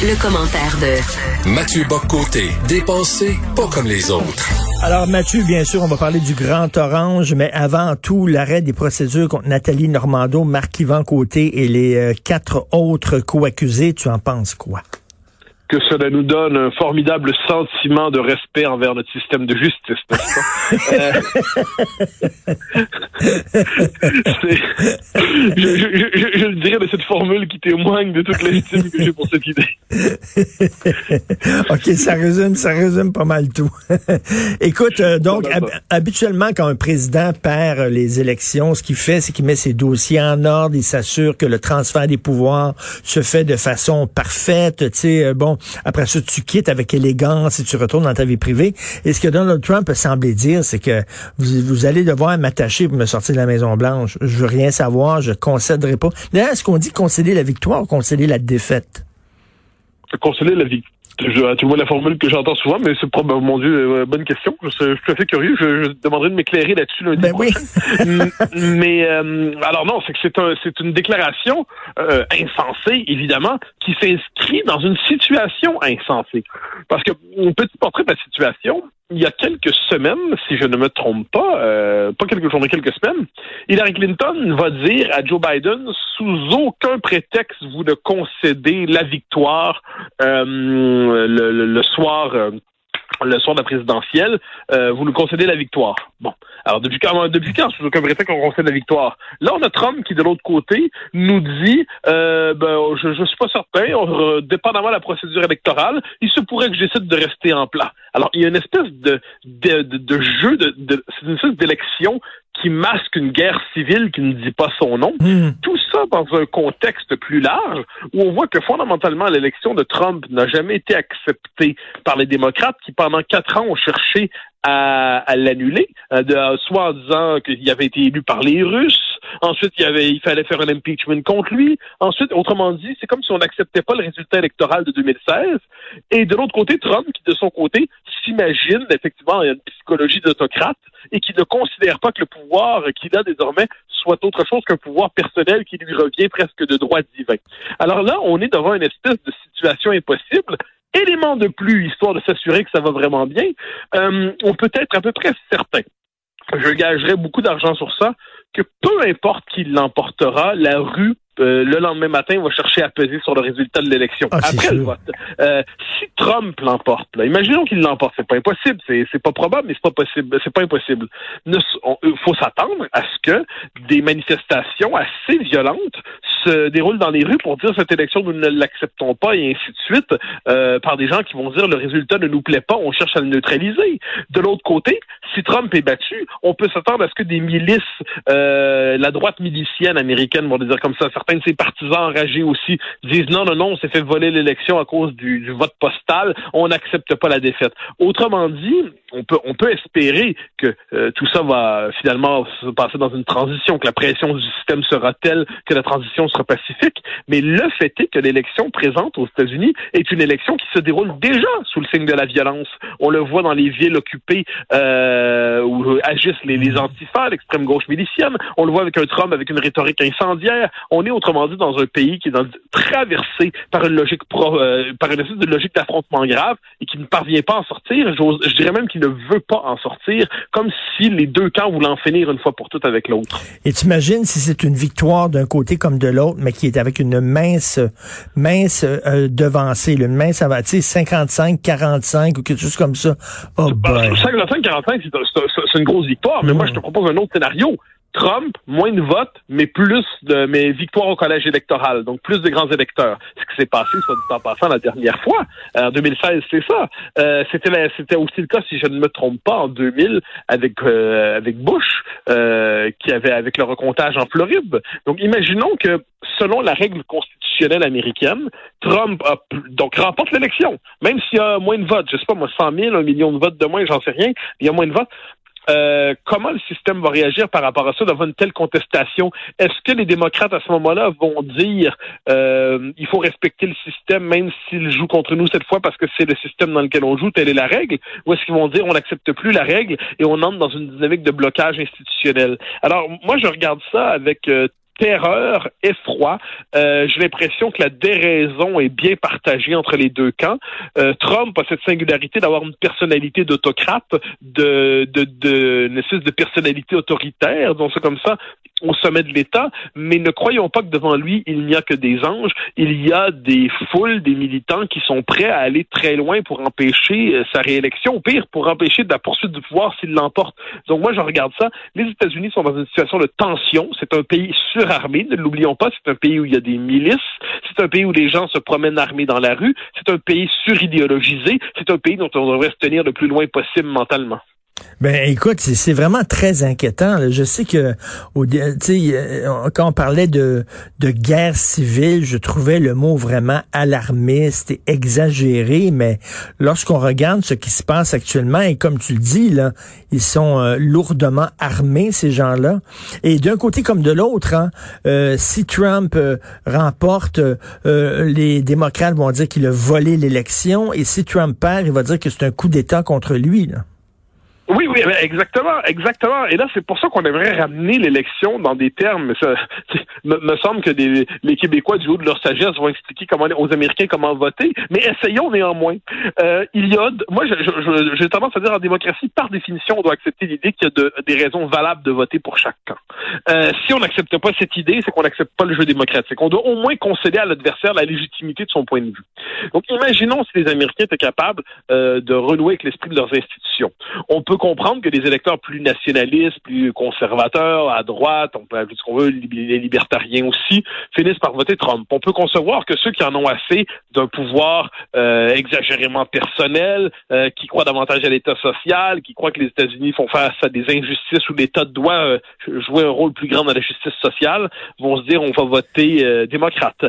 Le, commentaire de Mathieu Boccoté, dépensé pas comme les autres. Alors Mathieu, bien sûr, on va parler du Grand Orange, mais avant tout, l'arrêt des procédures contre Nathalie Normando, Marc-Yvan Côté et les euh, quatre autres co-accusés, tu en penses quoi? Que cela nous donne un formidable sentiment de respect envers notre système de justice, n'est-ce pas? je, je, je, je, le dirais de cette formule qui témoigne de toute l'estime que j'ai pour cette idée. OK, ça résume, ça résume pas mal tout. Écoute, euh, donc, habituellement, quand un président perd les élections, ce qu'il fait, c'est qu'il met ses dossiers en ordre, il s'assure que le transfert des pouvoirs se fait de façon parfaite, tu sais, euh, après ça, tu quittes avec élégance et tu retournes dans ta vie privée. Et ce que Donald Trump a semblé dire, c'est que vous, allez devoir m'attacher pour me sortir de la Maison-Blanche. Je veux rien savoir, je concéderai pas. D'ailleurs, est-ce qu'on dit concéder la victoire ou concéder la défaite? Concéder la victoire je, tu vois la formule que j'entends souvent, mais c'est probablement, mon Dieu, euh, bonne question. Je, suis tout à fait curieux. Je, je demanderai de m'éclairer là-dessus lundi ben prochain. Oui. mais euh, alors non, c'est que c'est un, c'est une déclaration euh, insensée, évidemment, qui s'inscrit dans une situation insensée. Parce que un petit portrait de la situation, il y a quelques semaines, si je ne me trompe pas, euh, pas quelques jours, mais quelques semaines, Hillary Clinton va dire à Joe Biden, sous aucun prétexte, vous ne concédez la victoire euh, le, soir. Euh, le soir de la présidentielle, euh, vous nous concédez la victoire. Bon. Alors, depuis quand, depuis quand, sous aucun prétexte, qu'on concède la victoire? Là, on a Trump qui, de l'autre côté, nous dit, euh, ben, je, je suis pas certain, on, dépendamment de la procédure électorale, il se pourrait que j'essaie de rester en plat. Alors, il y a une espèce de, de, de, jeu, de, de c'est une espèce d'élection qui masque une guerre civile qui ne dit pas son nom. Hmm. Tout ça dans un contexte plus large où on voit que fondamentalement l'élection de Trump n'a jamais été acceptée par les démocrates qui pendant quatre ans ont cherché à, à l'annuler, euh, soit en disant qu'il avait été élu par les Russes, ensuite il, y avait, il fallait faire un impeachment contre lui, ensuite, autrement dit, c'est comme si on n'acceptait pas le résultat électoral de 2016, et de l'autre côté, Trump, qui de son côté s'imagine, effectivement, une psychologie d'autocrate, et qui ne considère pas que le pouvoir qu'il a désormais soit autre chose qu'un pouvoir personnel qui lui revient presque de droit divin. Alors là, on est devant une espèce de situation impossible, élément de plus, histoire de s'assurer que ça va vraiment bien, euh, on peut être à peu près certain, je gagerais beaucoup d'argent sur ça, que peu importe qui l'emportera, la rue euh, le lendemain matin, va chercher à peser sur le résultat de l'élection ah, après le vote. Euh, si Trump l'emporte, imaginons qu'il l'emporte, c'est pas impossible, c'est, c'est pas probable, mais c'est pas possible, c'est pas impossible. Il faut s'attendre à ce que des manifestations assez violentes se déroulent dans les rues pour dire cette élection nous ne l'acceptons pas et ainsi de suite euh, par des gens qui vont dire le résultat ne nous plaît pas, on cherche à le neutraliser. De l'autre côté, si Trump est battu, on peut s'attendre à ce que des milices, la droite milicienne américaine, vont dire comme ça, certains de ses partisans enragés aussi disent non, non, non, on s'est fait voler l'élection à cause du, vote postal, on n'accepte pas la défaite. Autrement dit, on peut, on peut espérer que euh, tout ça va finalement se passer dans une transition, que la pression du système sera telle que la transition sera pacifique, mais le fait est que l'élection présente aux États-Unis est une élection qui se déroule déjà sous le signe de la violence. On le voit dans les villes occupées euh, où agissent les, les antifas, l'extrême gauche milicienne. On le voit avec un Trump avec une rhétorique incendiaire. On est autrement dit dans un pays qui est dans, traversé par une logique pro, euh, par une espèce de logique d'affrontement grave et qui ne parvient pas à en sortir. Je, dirais même qu'il ne veut pas en sortir, comme si les deux camps voulaient en finir une fois pour toutes avec l'autre. Et tu imagines si c'est une victoire d'un côté comme de l'autre, mais qui est avec une mince, mince euh, devancée, une mince avancée, 55, 45 ou quelque chose comme ça. Oh 55, 45, c'est une grosse victoire, mais moi je te propose un autre scénario Trump, moins de votes, mais plus de mais victoires au collège électoral, donc plus de grands électeurs. Ce qui s'est passé, soit du temps passant, la dernière fois, en 2016, c'est ça. Euh, c'était c'était aussi le cas, si je ne me trompe pas, en 2000 avec euh, avec Bush, euh, qui avait avec le recomptage en Floride. Donc, imaginons que selon la règle constitutionnelle américaine, Trump a, donc remporte l'élection, même s'il y a moins de votes. Je sais pas moi, 100 000, un million de votes de moins, j'en sais rien. Il y a moins de votes. Euh, comment le système va réagir par rapport à ça devant une telle contestation? Est-ce que les démocrates à ce moment-là vont dire euh, il faut respecter le système même s'il joue contre nous cette fois parce que c'est le système dans lequel on joue, telle est la règle? Ou est-ce qu'ils vont dire on n'accepte plus la règle et on entre dans une dynamique de blocage institutionnel? Alors moi je regarde ça avec euh, terreur, effroi. Euh, J'ai l'impression que la déraison est bien partagée entre les deux camps. Euh, Trump a cette singularité d'avoir une personnalité d'autocrate, de, de, de, une espèce de personnalité autoritaire, donc c'est comme ça, au sommet de l'État, mais ne croyons pas que devant lui, il n'y a que des anges. Il y a des foules, des militants qui sont prêts à aller très loin pour empêcher euh, sa réélection, ou pire, pour empêcher de la poursuite du pouvoir s'il l'emporte. Donc moi, je regarde ça. Les États-Unis sont dans une situation de tension. C'est un pays surarmé, ne l'oublions pas. C'est un pays où il y a des milices. C'est un pays où les gens se promènent armés dans la rue. C'est un pays suridéologisé. C'est un pays dont on devrait se tenir le plus loin possible mentalement. Ben écoute, c'est vraiment très inquiétant. Je sais que au, euh, quand on parlait de, de guerre civile, je trouvais le mot vraiment alarmiste et exagéré, mais lorsqu'on regarde ce qui se passe actuellement, et comme tu le dis, là, ils sont euh, lourdement armés, ces gens-là. Et d'un côté comme de l'autre, hein, euh, si Trump remporte, les démocrates vont dire qu'il a volé l'élection, et si Trump perd, il va dire que c'est un coup d'État contre lui. Là. Oui, oui, exactement, exactement. Et là, c'est pour ça qu'on aimerait ramener l'élection dans des termes. Ça, me, me semble que des, les Québécois, du haut de leur sagesse, vont expliquer comment aux Américains comment voter. Mais essayons néanmoins. Euh, il y a, moi, j'ai tendance à dire en démocratie, par définition, on doit accepter l'idée qu'il y a de, des raisons valables de voter pour chaque camp. Euh, si on n'accepte pas cette idée, c'est qu'on n'accepte pas le jeu démocratique. On doit au moins concéder à l'adversaire la légitimité de son point de vue. Donc, imaginons si les Américains étaient capables euh, de renouer avec l'esprit de leurs institutions. On peut comprendre que des électeurs plus nationalistes, plus conservateurs, à droite, on peut appeler ce qu'on veut, les libertariens aussi, finissent par voter Trump. On peut concevoir que ceux qui en ont assez d'un pouvoir euh, exagérément personnel, euh, qui croient davantage à l'État social, qui croient que les États-Unis font face à des injustices où l'État doit euh, jouer un rôle plus grand dans la justice sociale, vont se dire on va voter démocrate.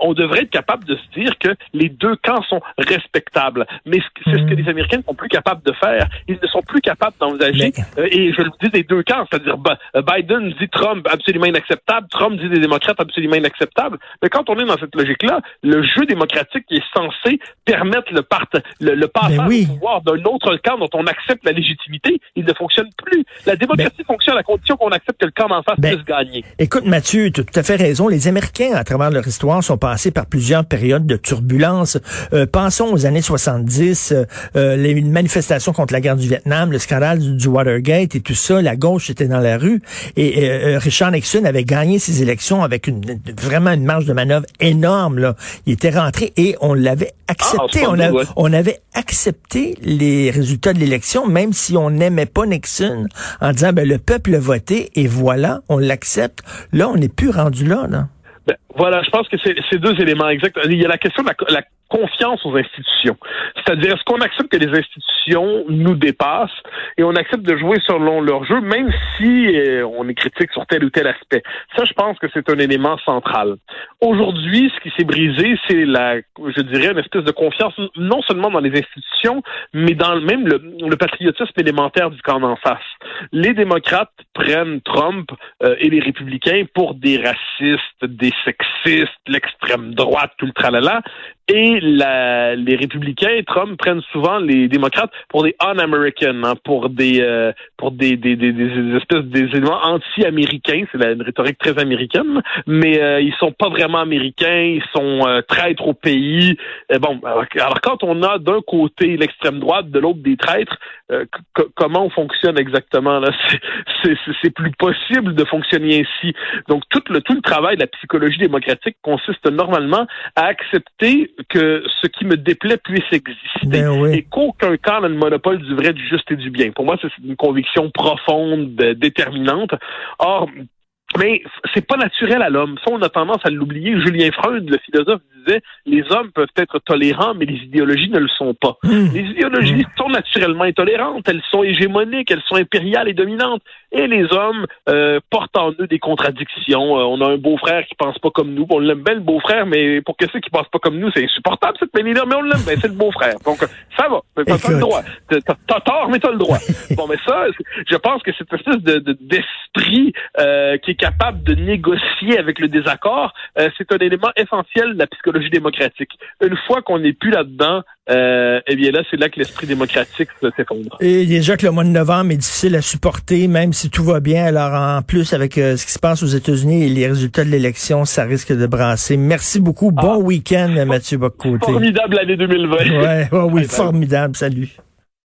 on devrait être capable de se dire que les deux camps sont respectables. Mais c'est ce que hmm. les Américains ne sont plus capables de faire. Ils ne sont plus capables d'envisager, euh, et je le dis des deux camps, c'est-à-dire euh, Biden dit Trump absolument inacceptable, Trump dit des démocrates absolument inacceptables. Mais quand on est dans cette logique-là, le jeu démocratique est censé permettre le, part, le, passage au pouvoir d'un autre camp dont on accepte la légitimité, il ne fonctionne plus. La démocratie fonctionne à condition qu'on accepte que le camp d'en face ben, puisse gagner. Écoute, Mathieu, tu as tout à fait raison. Les Américains, à travers leur histoire, sont passés par plusieurs périodes de turbulence. Euh, pensons aux années 70, les manifestations contre la guerre du Vietnam, le du, Watergate et tout ça, la gauche était dans la rue et euh, euh, Richard Nixon avait gagné ses élections avec une, vraiment une marge de manœuvre énorme. Là. Il était rentré et on l'avait accepté. Ah, on, on, avait accepté les résultats de l'élection, même si on n'aimait pas Nixon, en disant ben, le peuple a voté et voilà, on l'accepte. Là, on n'est plus rendu là. là. Ben, voilà, je pense que c'est deux éléments exacts. Il y a la question de la, confiance aux institutions. C'est-à-dire, est-ce qu'on accepte que les institutions nous dépassent et on accepte de jouer selon leur jeu, même si euh, on est critique sur tel ou tel aspect? Ça, je pense que c'est un élément central. Aujourd'hui, ce qui s'est brisé, c'est la, je dirais, une espèce de confiance, non seulement dans les institutions, mais dans même le, le patriotisme élémentaire du camp d'en face. Les démocrates prennent Trump euh, et les républicains pour des racistes, des sexistes, l'extrême droite, tout le tralala, et les républicains, Trump prennent souvent les démocrates pour des un-American, hein, pour des euh, des, espèces des éléments anti-américains. C'est une rhétorique très américaine, mais euh, ils sont pas vraiment américains. Ils sont euh, traîtres au pays. bon, alors, quand on a d'un côté l'extrême droite, de l'autre des traîtres, comment on fonctionne exactement là? C'est plus possible de fonctionner ainsi. Donc tout le tout le travail de la psychologie psychologie démocratique consiste normalement à accepter que ce qui me déplaît puisse exister Ben et qu'aucun camp n'a le monopole du vrai, du juste et du bien. Pour moi, c'est une conviction profonde, euh, déterminante. Or, mais c'est pas naturel à l'homme. Ça, on a tendance à l'oublier. Julien Freud, le philosophe, disait les hommes peuvent être tolérants, mais les idéologies ne le sont pas. Hmm. Les idéologies Hmm. sont naturellement intolérantes, elles sont hégémoniques, elles sont impériales et dominantes. Et les hommes euh, portent en eux des contradictions. Euh, on a un beau-frère qui pense pas comme nous. On l'aime bien le beau-frère, mais pour que ceux qui pensent pas comme nous, c'est insupportable cette manie-là. Mais on l'aime bien, c'est le beau-frère. Donc ça va. T'as t'as le droit. T'as tort, mais t'as le droit. bon, mais ça, c'est- je pense que cette espèce de de- d'esprit euh, qui est capable de négocier avec le désaccord, euh, c'est un élément essentiel de la psychologie démocratique. Une fois qu'on n'est plus là-dedans, euh, eh bien là, c'est là que l'esprit démocratique se- s'effondre. Et déjà que le mois de novembre est difficile à supporter, même si tout va bien. Alors, en plus, avec euh, ce qui se passe aux États-Unis et les résultats de l'élection, ça risque de brasser. Merci beaucoup. Bon week-end, Mathieu Boccoté. Formidable année 2020. Ouais, oui, formidable. Salut.